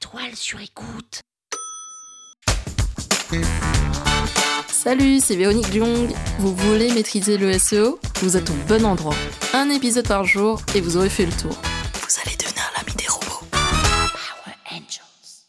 toile sur écoute. Salut, c'est Véronique Jung. Vous voulez maîtriser le SEO Vous êtes au bon endroit. Un épisode par jour et vous aurez fait le tour. Vous allez devenir l'ami des robots. Power Angels.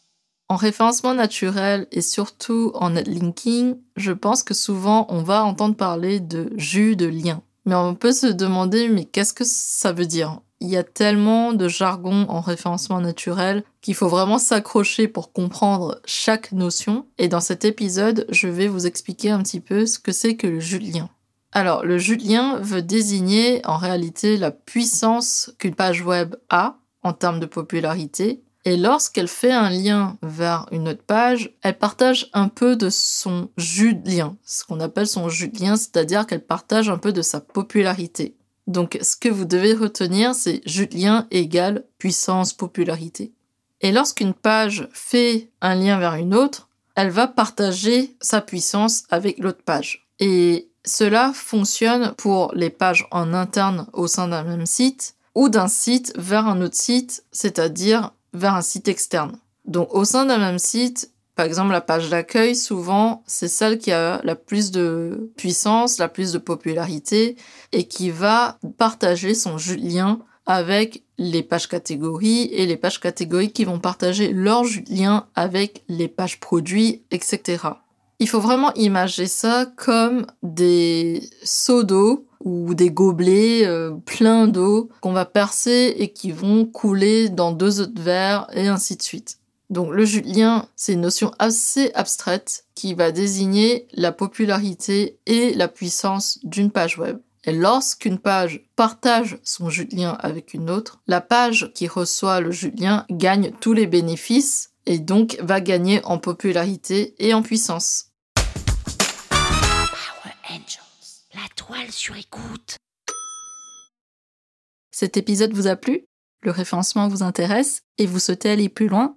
En référencement naturel et surtout en netlinking, je pense que souvent on va entendre parler de jus de lien. Mais on peut se demander, mais qu'est-ce que ça veut dire? Il y a tellement de jargon en référencement naturel qu'il faut vraiment s'accrocher pour comprendre chaque notion. Et dans cet épisode, je vais vous expliquer un petit peu ce que c'est que le jus de lien. Alors, le jus de lien veut désigner en réalité la puissance qu'une page web a en termes de popularité et lorsqu'elle fait un lien vers une autre page, elle partage un peu de son jus lien, ce qu'on appelle son jus de lien, c'est-à-dire qu'elle partage un peu de sa popularité. Donc ce que vous devez retenir, c'est jus de lien égale puissance popularité. Et lorsqu'une page fait un lien vers une autre, elle va partager sa puissance avec l'autre page. Et cela fonctionne pour les pages en interne au sein d'un même site ou d'un site vers un autre site, c'est-à-dire vers un site externe. Donc au sein d'un même site, par exemple la page d'accueil, souvent c'est celle qui a la plus de puissance, la plus de popularité et qui va partager son lien avec les pages catégories et les pages catégories qui vont partager leur lien avec les pages produits, etc. Il faut vraiment imager ça comme des seaux d'eau ou des gobelets euh, pleins d'eau qu'on va percer et qui vont couler dans deux autres verres et ainsi de suite. Donc le julien, c'est une notion assez abstraite qui va désigner la popularité et la puissance d'une page web. Et lorsqu'une page partage son julien avec une autre, la page qui reçoit le julien gagne tous les bénéfices et donc va gagner en popularité et en puissance. Power Angels. La toile sur écoute. Cet épisode vous a plu? Le référencement vous intéresse et vous souhaitez aller plus loin?